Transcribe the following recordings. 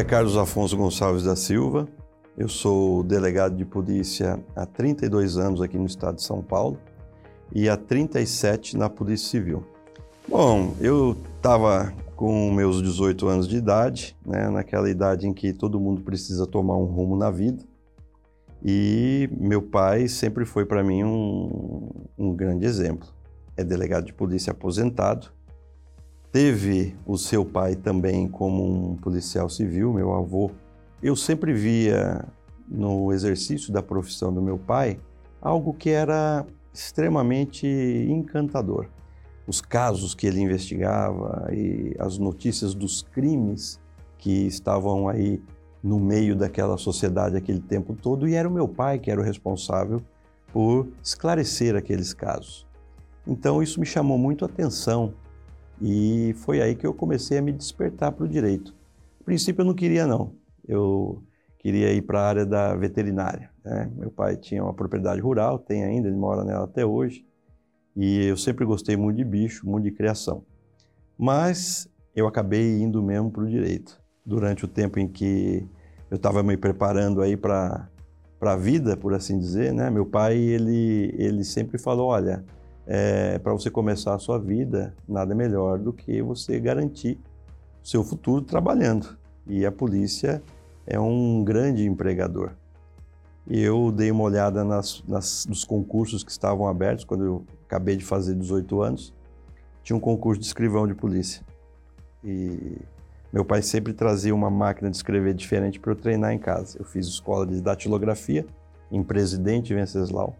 nome é Carlos Afonso Gonçalves da Silva. Eu sou delegado de polícia há 32 anos aqui no estado de São Paulo e há 37 na Polícia Civil. Bom, eu estava com meus 18 anos de idade, né, naquela idade em que todo mundo precisa tomar um rumo na vida. E meu pai sempre foi para mim um, um grande exemplo. É delegado de polícia aposentado, teve o seu pai também como um policial civil, meu avô. Eu sempre via no exercício da profissão do meu pai algo que era extremamente encantador. Os casos que ele investigava e as notícias dos crimes que estavam aí no meio daquela sociedade aquele tempo todo, e era o meu pai que era o responsável por esclarecer aqueles casos. Então isso me chamou muito a atenção e foi aí que eu comecei a me despertar para o direito. No princípio eu não queria não, eu queria ir para a área da veterinária. Né? Meu pai tinha uma propriedade rural, tem ainda, ele mora nela até hoje, e eu sempre gostei muito de bicho, muito de criação. Mas eu acabei indo mesmo para o direito. Durante o tempo em que eu estava me preparando aí para para a vida, por assim dizer, né? Meu pai ele ele sempre falou, olha, é, para você começar a sua vida, nada melhor do que você garantir o seu futuro trabalhando. E a polícia é um grande empregador. Eu dei uma olhada nas, nas, nos concursos que estavam abertos quando eu acabei de fazer 18 anos. Tinha um concurso de escrivão de polícia. E meu pai sempre trazia uma máquina de escrever diferente para eu treinar em casa. Eu fiz escola de datilografia em Presidente Venceslau.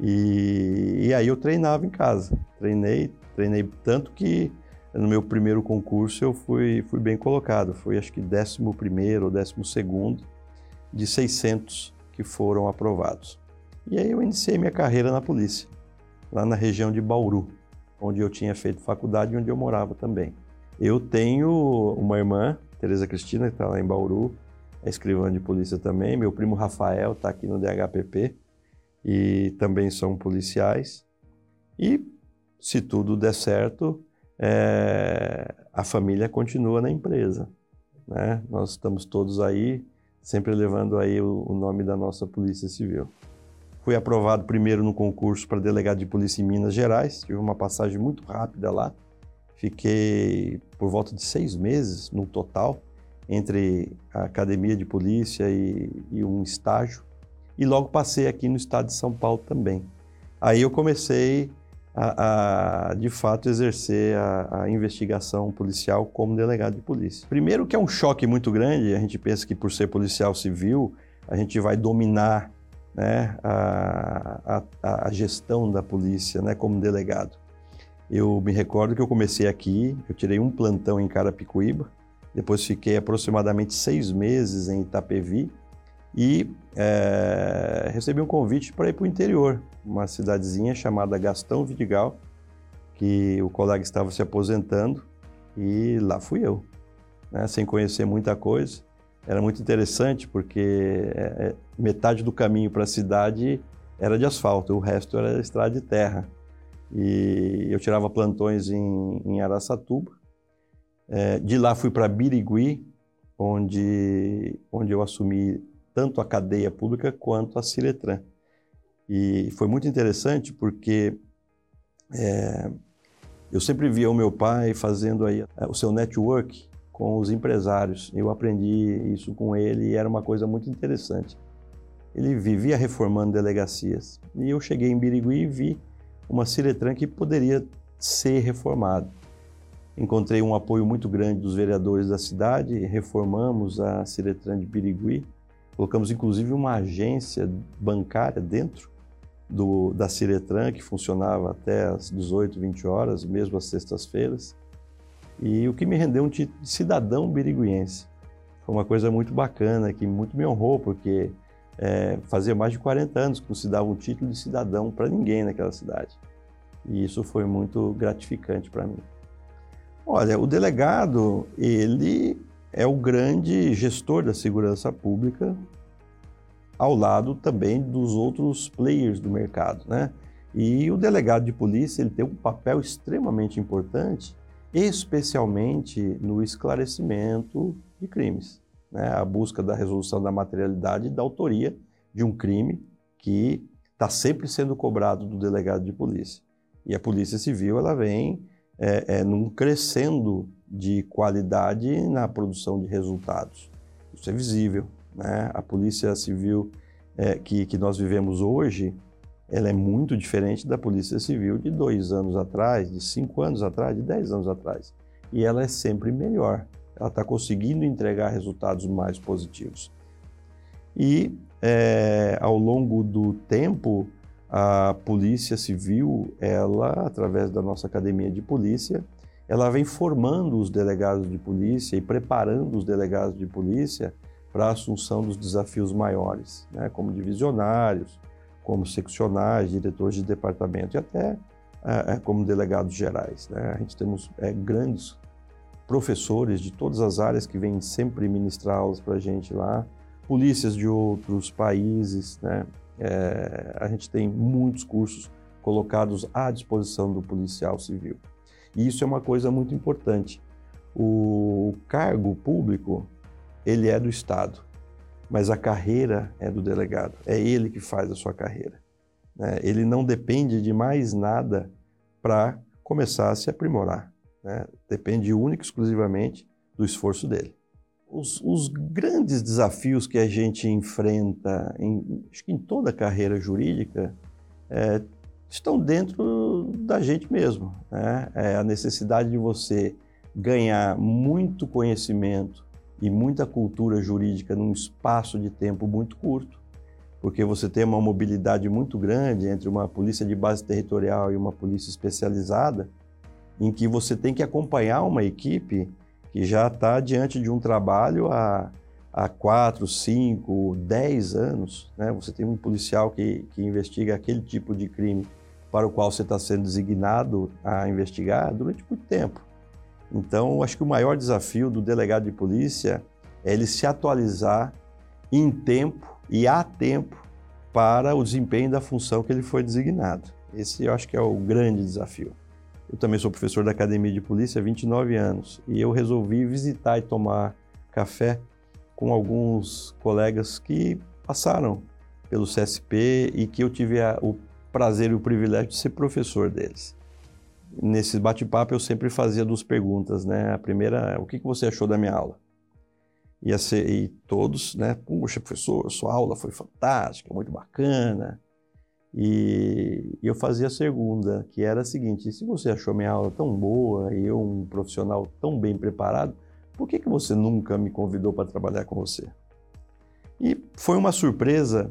E, e aí eu treinava em casa. Treinei, treinei tanto que no meu primeiro concurso eu fui, fui bem colocado. Fui acho que 11 ou 12 de 600 que foram aprovados. E aí eu iniciei minha carreira na polícia, lá na região de Bauru, onde eu tinha feito faculdade e onde eu morava também. Eu tenho uma irmã, Tereza Cristina, que está lá em Bauru, é escrivã de polícia também. Meu primo Rafael está aqui no DHPP e também são policiais. E se tudo der certo, é, a família continua na empresa. Né? Nós estamos todos aí, sempre levando aí o, o nome da nossa Polícia Civil. Fui aprovado primeiro no concurso para delegado de polícia em Minas Gerais, tive uma passagem muito rápida lá. Fiquei por volta de seis meses no total, entre a academia de polícia e, e um estágio e logo passei aqui no estado de São Paulo também. Aí eu comecei a, a de fato exercer a, a, investigação policial como delegado de polícia. Primeiro que é um choque muito grande, a gente pensa que por ser policial civil a gente vai dominar né, a, a, gestão da polícia né, como delegado. Eu me recordo que eu comecei aqui, eu tirei um plantão em Carapicuíba, depois fiquei aproximadamente seis meses em Itapevi, e é, recebi um convite para ir para o interior, uma cidadezinha chamada Gastão Vidigal, que o colega estava se aposentando e lá fui eu, né, sem conhecer muita coisa. Era muito interessante porque é, é metade do caminho para a cidade era de asfalto, o resto era estrada de terra. E eu tirava plantões em, em Araçatuba. É, de lá fui para Birigui, onde, onde eu assumi tanto a cadeia pública quanto a Ciretran. E foi muito interessante porque é, eu sempre via o meu pai fazendo aí é, o seu network com os empresários. Eu aprendi isso com ele e era uma coisa muito interessante. Ele vivia reformando delegacias. E eu cheguei em Birigui e vi uma Ciretran que poderia ser reformada. Encontrei um apoio muito grande dos vereadores da cidade, reformamos a Ciretran de Birigui Colocamos inclusive uma agência bancária dentro do, da Ciretran, que funcionava até às 18, 20 horas, mesmo às sextas-feiras. E o que me rendeu um título de cidadão biriguiense. Foi uma coisa muito bacana, que muito me honrou, porque é, fazia mais de 40 anos que não se dava um título de cidadão para ninguém naquela cidade. E isso foi muito gratificante para mim. Olha, o delegado, ele é o grande gestor da segurança pública, ao lado também dos outros players do mercado, né? E o delegado de polícia ele tem um papel extremamente importante, especialmente no esclarecimento de crimes. né, a busca da resolução da materialidade e da autoria de um crime que está sempre sendo cobrado do delegado de polícia. E a Polícia Civil ela vem é, é, num crescendo de qualidade na produção de resultados. Isso é visível. Né? A Polícia Civil é, que, que nós vivemos hoje, ela é muito diferente da Polícia Civil de dois anos atrás, de cinco anos atrás, de dez anos atrás. E ela é sempre melhor. Ela está conseguindo entregar resultados mais positivos. E é, ao longo do tempo, a Polícia Civil, ela, através da nossa academia de polícia, ela vem formando os delegados de polícia e preparando os delegados de polícia para a assunção dos desafios maiores, né, como divisionários, como seccionais, diretores de departamento e até é, como delegados gerais. Né? A gente temos é, grandes professores de todas as áreas que vêm sempre ministrar aulas para a gente lá, polícias de outros países, né? É, a gente tem muitos cursos colocados à disposição do policial civil. E isso é uma coisa muito importante. O cargo público, ele é do Estado, mas a carreira é do delegado. É ele que faz a sua carreira. Né? Ele não depende de mais nada para começar a se aprimorar. Né? Depende única e exclusivamente do esforço dele. Os, os, grandes desafios que a gente enfrenta, em, acho que em toda a carreira jurídica, é, estão dentro da gente mesmo. Né? É a necessidade de você ganhar muito conhecimento e muita cultura jurídica num espaço de tempo muito curto, porque você tem uma mobilidade muito grande entre uma polícia de base territorial e uma polícia especializada, em que você tem que acompanhar uma equipe que já está diante de um trabalho há, há quatro, cinco, dez anos. Né? Você tem um policial que, que investiga aquele tipo de crime para o qual você está sendo designado a investigar durante muito tempo. Então, acho que o maior desafio do delegado de polícia é ele se atualizar em tempo e a tempo para o desempenho da função que ele foi designado. Esse eu acho que é o grande desafio. Eu também sou professor da Academia de Polícia há 29 anos e eu resolvi visitar e tomar café com alguns colegas que passaram pelo CSP e que eu tive a, o prazer e o privilégio de ser professor deles. Nesse bate-papo eu sempre fazia duas perguntas, né? A primeira, o que você achou da minha aula? E, ser, e todos, né? Puxa, professor, sua aula foi fantástica, muito bacana. E eu fazia a segunda, que era a seguinte: se você achou minha aula tão boa e eu um profissional tão bem preparado, por que, que você nunca me convidou para trabalhar com você? E foi uma surpresa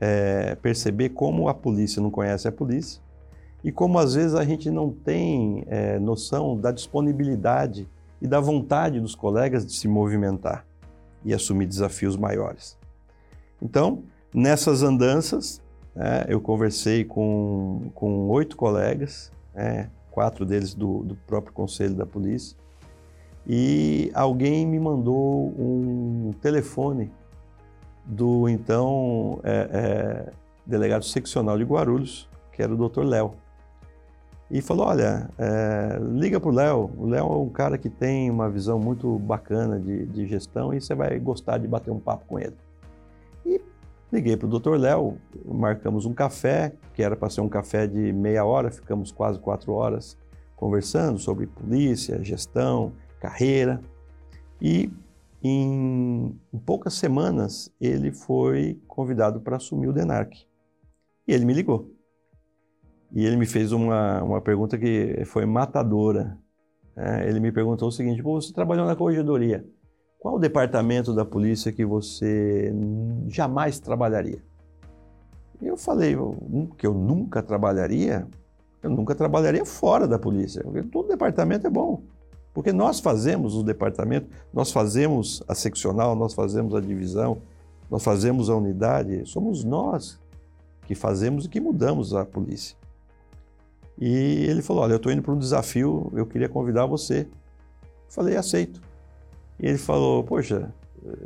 é, perceber como a polícia não conhece a polícia e como às vezes a gente não tem é, noção da disponibilidade e da vontade dos colegas de se movimentar e assumir desafios maiores. Então, nessas andanças, né, eu conversei com, com oito colegas, né, quatro deles do, do próprio conselho da polícia, e alguém me mandou um telefone do então é, é, delegado seccional de Guarulhos, que era o Dr. Léo. E falou: Olha, é, liga para o Léo. O Léo é um cara que tem uma visão muito bacana de, de gestão e você vai gostar de bater um papo com ele. E Liguei para o Dr. Léo, marcamos um café, que era para ser um café de meia hora, ficamos quase quatro horas conversando sobre polícia, gestão, carreira. E em, em poucas semanas ele foi convidado para assumir o DENARC. E ele me ligou. E ele me fez uma, uma pergunta que foi matadora. É, ele me perguntou o seguinte: você trabalhou na corregedoria? Qual o departamento da polícia que você jamais trabalharia? Eu falei que eu nunca trabalharia. Eu nunca trabalharia fora da polícia, porque todo departamento é bom. Porque nós fazemos o departamento, nós fazemos a seccional, nós fazemos a divisão, nós fazemos a unidade, somos nós que fazemos e que mudamos a polícia. E ele falou: Olha, eu estou indo para um desafio, eu queria convidar você. falei: Aceito. E ele falou: Poxa,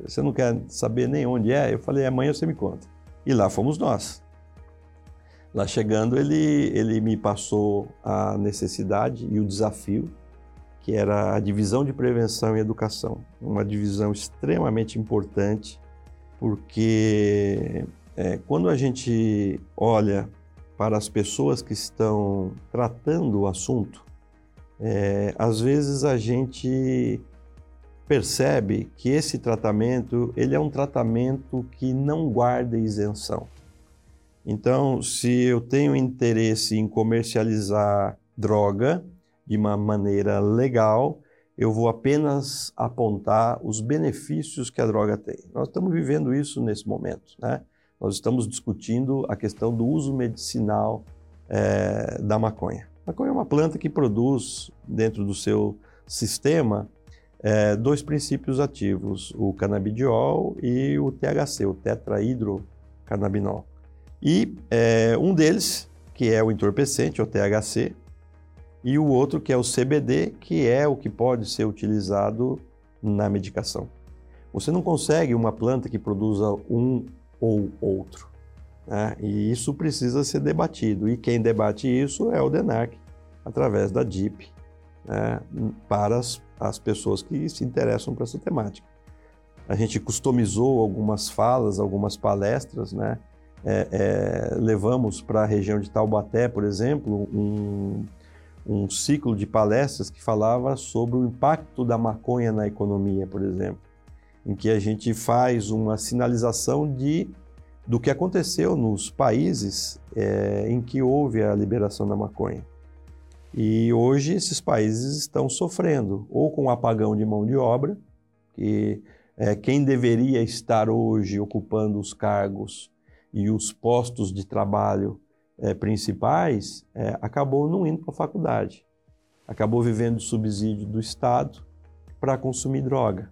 você não quer saber nem onde é? Eu falei: Amanhã você me conta. E lá fomos nós. Lá chegando, ele, ele me passou a necessidade e o desafio que era a divisão de prevenção e educação, uma divisão extremamente importante, porque é, quando a gente olha para as pessoas que estão tratando o assunto, é, às vezes a gente percebe que esse tratamento ele é um tratamento que não guarda isenção. Então, se eu tenho interesse em comercializar droga de uma maneira legal, eu vou apenas apontar os benefícios que a droga tem. Nós estamos vivendo isso nesse momento, né? Nós estamos discutindo a questão do uso medicinal é, da maconha. A maconha é uma planta que produz dentro do seu sistema é, dois princípios ativos, o canabidiol e o THC, o tetrahidrocannabinol. E é, um deles, que é o entorpecente, o THC, e o outro que é o CBD, que é o que pode ser utilizado na medicação. Você não consegue uma planta que produza um ou outro. Né? E isso precisa ser debatido. E quem debate isso é o DENARC, através da DIP, né? para as, as pessoas que se interessam por essa temática. A gente customizou algumas falas, algumas palestras, né? É, é, levamos para a região de Taubaté, por exemplo, um, um ciclo de palestras que falava sobre o impacto da maconha na economia, por exemplo, em que a gente faz uma sinalização de do que aconteceu nos países é, em que houve a liberação da maconha. E hoje esses países estão sofrendo, ou com um apagão de mão de obra, que é, quem deveria estar hoje ocupando os cargos e os postos de trabalho é, principais, é, acabou não indo para a faculdade. Acabou vivendo de subsídio do Estado para consumir droga.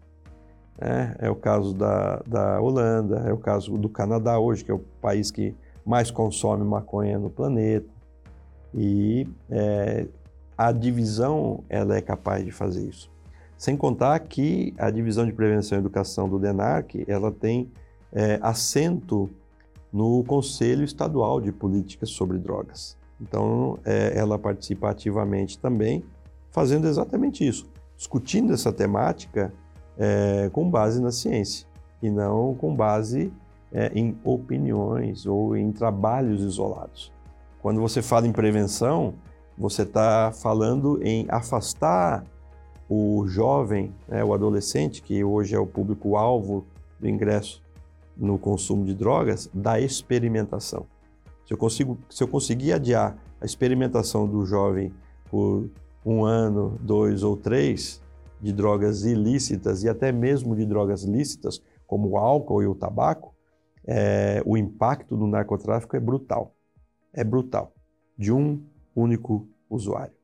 É, é, o caso da, da Holanda, é o caso do Canadá hoje, que é o país que mais consome maconha no planeta. E é, a divisão ela é capaz de fazer isso. Sem contar que a divisão de prevenção e educação do DENARC ela tem é, assento no Conselho Estadual de Políticas sobre Drogas. Então, é, ela participa ativamente também, fazendo exatamente isso, discutindo essa temática é, com base na ciência e não com base é, em opiniões ou em trabalhos isolados. Quando você fala em prevenção, você está falando em afastar o jovem, né, o adolescente, que hoje é o público-alvo do ingresso no consumo de drogas da experimentação. Se eu, consigo, se eu conseguir adiar a experimentação do jovem por um ano, dois ou três de drogas ilícitas e até mesmo de drogas lícitas, como o álcool e o tabaco, é, o impacto do narcotráfico é brutal. É brutal. De um único usuário.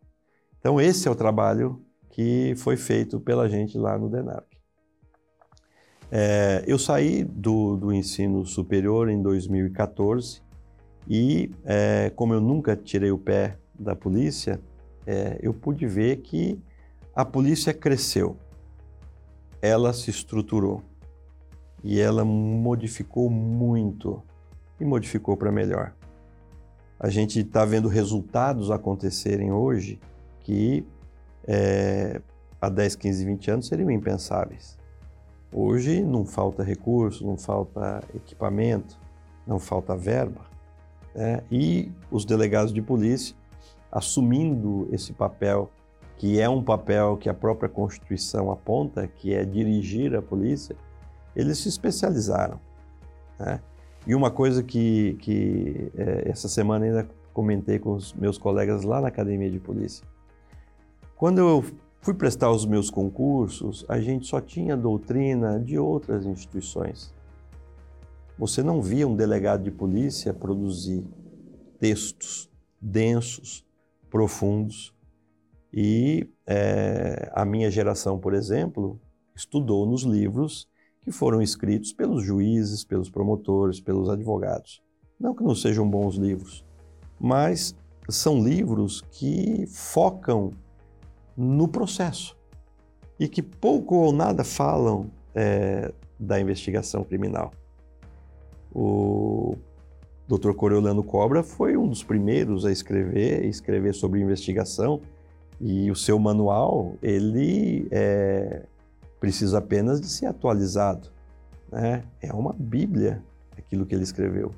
Então, esse é o trabalho que foi feito pela gente lá no DENARC. É, eu saí do, do, ensino superior em 2014 e, é, como eu nunca tirei o pé da polícia, é, eu pude ver que a polícia cresceu, ela se estruturou e ela modificou muito e modificou para melhor. A gente está vendo resultados acontecerem hoje que é, há 10, 15, 20 anos seriam impensáveis. Hoje não falta recurso, não falta equipamento, não falta verba. Né? E os delegados de polícia, assumindo esse papel, que é um papel que a própria Constituição aponta, que é dirigir a polícia, eles se especializaram. Né? E uma coisa que, que é, essa semana ainda comentei com os meus colegas lá na Academia de Polícia. Quando eu Fui prestar os meus concursos, a gente só tinha doutrina de outras instituições. Você não via um delegado de polícia produzir textos densos, profundos. E é, a minha geração, por exemplo, estudou nos livros que foram escritos pelos juízes, pelos promotores, pelos advogados. Não que não sejam bons livros, mas são livros que focam no processo e que pouco ou nada falam é, da investigação criminal. O Dr. Coriolano Cobra foi um dos primeiros a escrever, escrever sobre investigação E o seu manual, ele é, precisa apenas de ser atualizado. Né? É uma bíblia aquilo que ele escreveu.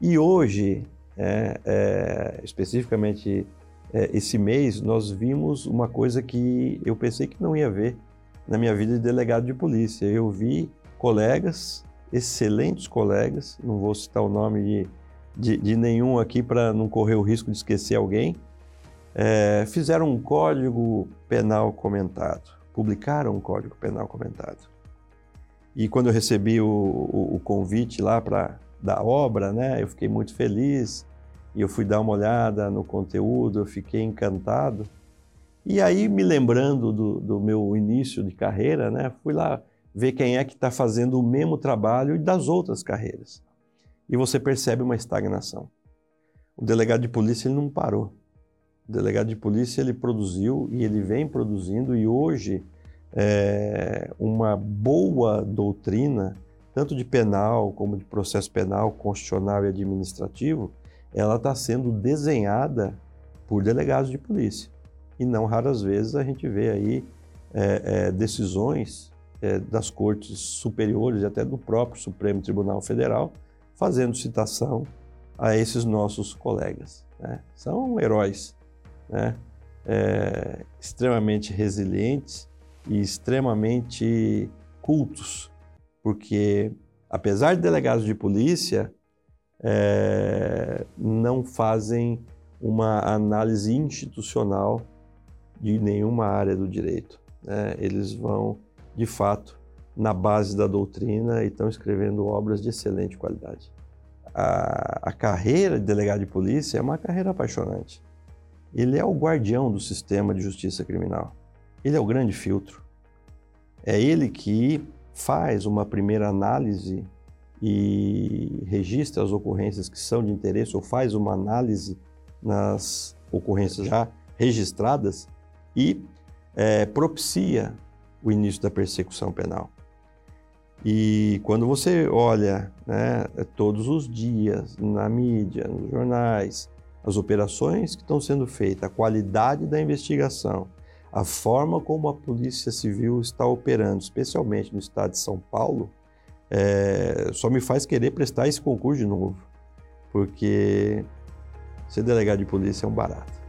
E hoje, é, é, especificamente esse mês, nós vimos uma coisa que eu pensei que não ia ver na minha vida de delegado de polícia. Eu vi colegas, excelentes colegas, não vou citar o nome de, de, de nenhum aqui para não correr o risco de esquecer alguém, é, fizeram um código penal comentado, publicaram um código penal comentado. E quando eu recebi o, o, o convite lá para da obra, né, eu fiquei muito feliz e eu fui dar uma olhada no conteúdo, eu fiquei encantado. E aí, me lembrando do, do meu início de carreira, né, fui lá ver quem é que está fazendo o mesmo trabalho das outras carreiras. E você percebe uma estagnação. O delegado de polícia ele não parou. O delegado de polícia ele produziu e ele vem produzindo e hoje é, uma boa doutrina, tanto de penal como de processo penal, constitucional e administrativo, ela está sendo desenhada por delegados de polícia. E não raras vezes a gente vê aí é, é, decisões é, das cortes superiores e até do próprio Supremo Tribunal Federal fazendo citação a esses nossos colegas. Né? São heróis, né? É, extremamente resilientes e extremamente cultos, porque apesar de delegados de polícia, é, não fazem uma análise institucional de nenhuma área do direito. Né? Eles vão, de fato, na base da doutrina e estão escrevendo obras de excelente qualidade. A, a carreira de delegado de polícia é uma carreira apaixonante. Ele é o guardião do sistema de justiça criminal. Ele é o grande filtro. É ele que faz uma primeira análise e registra as ocorrências que são de interesse ou faz uma análise nas ocorrências já registradas e é, propicia o início da persecução penal. E quando você olha né, todos os dias na mídia, nos jornais, as operações que estão sendo feitas, a qualidade da investigação, a forma como a Polícia Civil está operando, especialmente no estado de São Paulo, é, só me faz querer prestar esse concurso de novo, porque ser delegado de polícia é um barato.